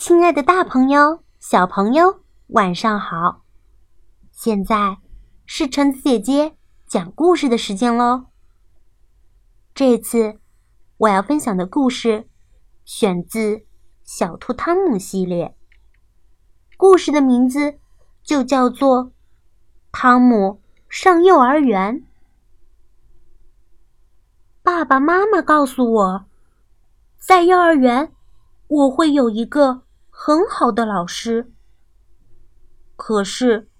亲爱的，大朋友、小朋友，晚上好！现在是橙子姐姐讲故事的时间喽。这次我要分享的故事选自《小兔汤姆》系列，故事的名字就叫做《汤姆上幼儿园》。爸爸妈妈告诉我，在幼儿园我会有一个。很好的老师，可是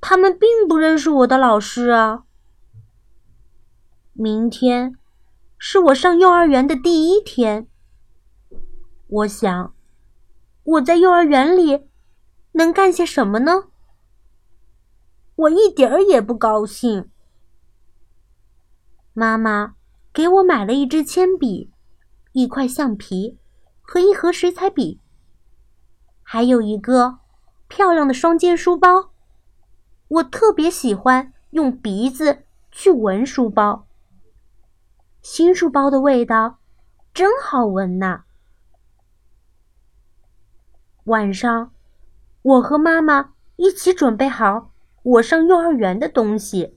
他们并不认识我的老师啊。明天是我上幼儿园的第一天，我想我在幼儿园里能干些什么呢？我一点儿也不高兴。妈妈给我买了一支铅笔、一块橡皮和一盒水彩笔。还有一个漂亮的双肩书包，我特别喜欢用鼻子去闻书包。新书包的味道真好闻呐！晚上，我和妈妈一起准备好我上幼儿园的东西。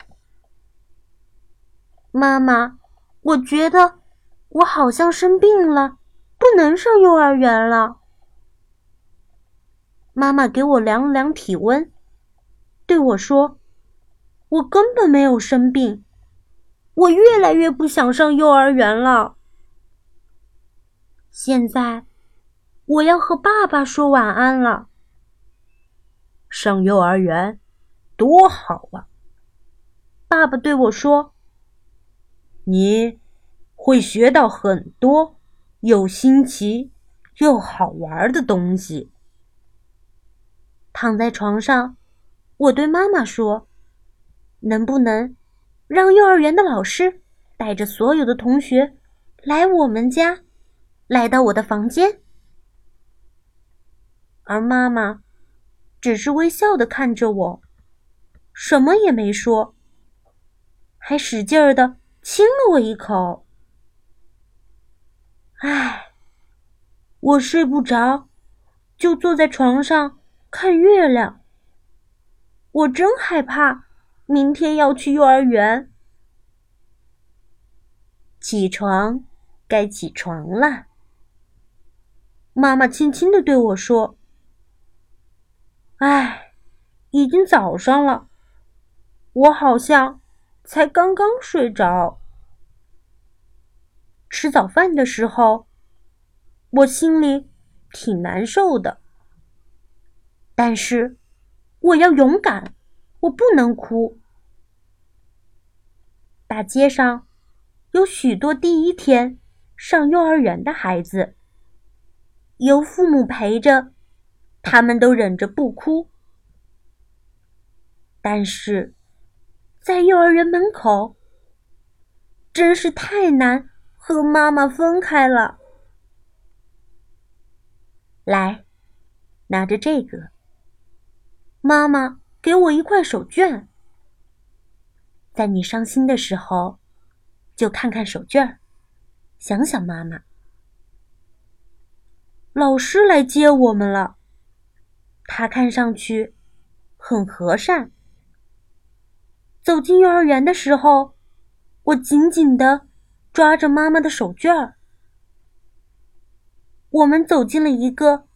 妈妈，我觉得我好像生病了，不能上幼儿园了。妈妈给我量了量体温，对我说：“我根本没有生病，我越来越不想上幼儿园了。现在我要和爸爸说晚安了。上幼儿园多好啊！”爸爸对我说：“你会学到很多又新奇又好玩的东西。”躺在床上，我对妈妈说：“能不能让幼儿园的老师带着所有的同学来我们家，来到我的房间？”而妈妈只是微笑的看着我，什么也没说，还使劲儿的亲了我一口。唉，我睡不着，就坐在床上。看月亮，我真害怕，明天要去幼儿园。起床，该起床了。妈妈轻轻的对我说：“哎，已经早上了，我好像才刚刚睡着。吃早饭的时候，我心里挺难受的。”但是，我要勇敢，我不能哭。大街上有许多第一天上幼儿园的孩子，有父母陪着，他们都忍着不哭。但是，在幼儿园门口，真是太难和妈妈分开了。来，拿着这个。妈妈给我一块手绢，在你伤心的时候，就看看手绢想想妈妈。老师来接我们了，他看上去很和善。走进幼儿园的时候，我紧紧的抓着妈妈的手绢我们走进了一个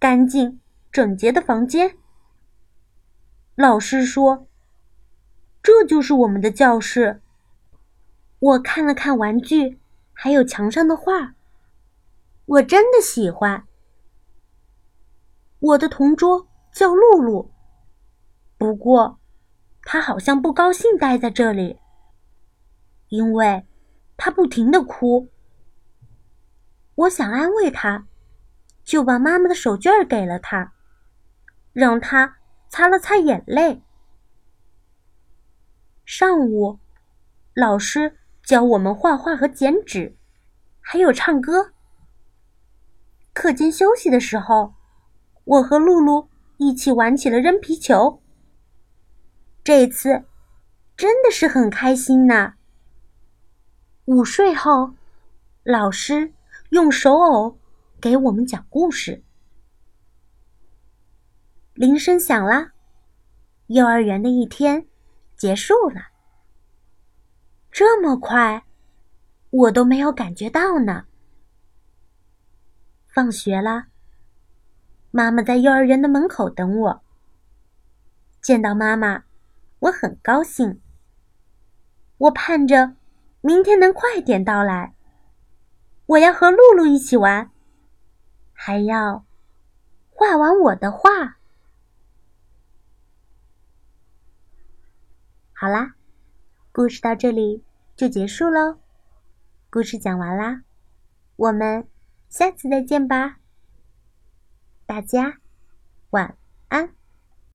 干净整洁的房间。老师说：“这就是我们的教室。”我看了看玩具，还有墙上的画，我真的喜欢。我的同桌叫露露，不过她好像不高兴待在这里，因为她不停的哭。我想安慰她，就把妈妈的手绢给了她，让她。擦了擦眼泪。上午，老师教我们画画和剪纸，还有唱歌。课间休息的时候，我和露露一起玩起了扔皮球。这次真的是很开心呐。午睡后，老师用手偶给我们讲故事，铃声响了，幼儿园的一天结束了。这么快，我都没有感觉到呢。放学了，妈妈在幼儿园的门口等我。见到妈妈，我很高兴。我盼着明天能快点到来。我要和露露一起玩，还要画完我的画。好啦，故事到这里就结束喽。故事讲完啦，我们下次再见吧。大家晚安。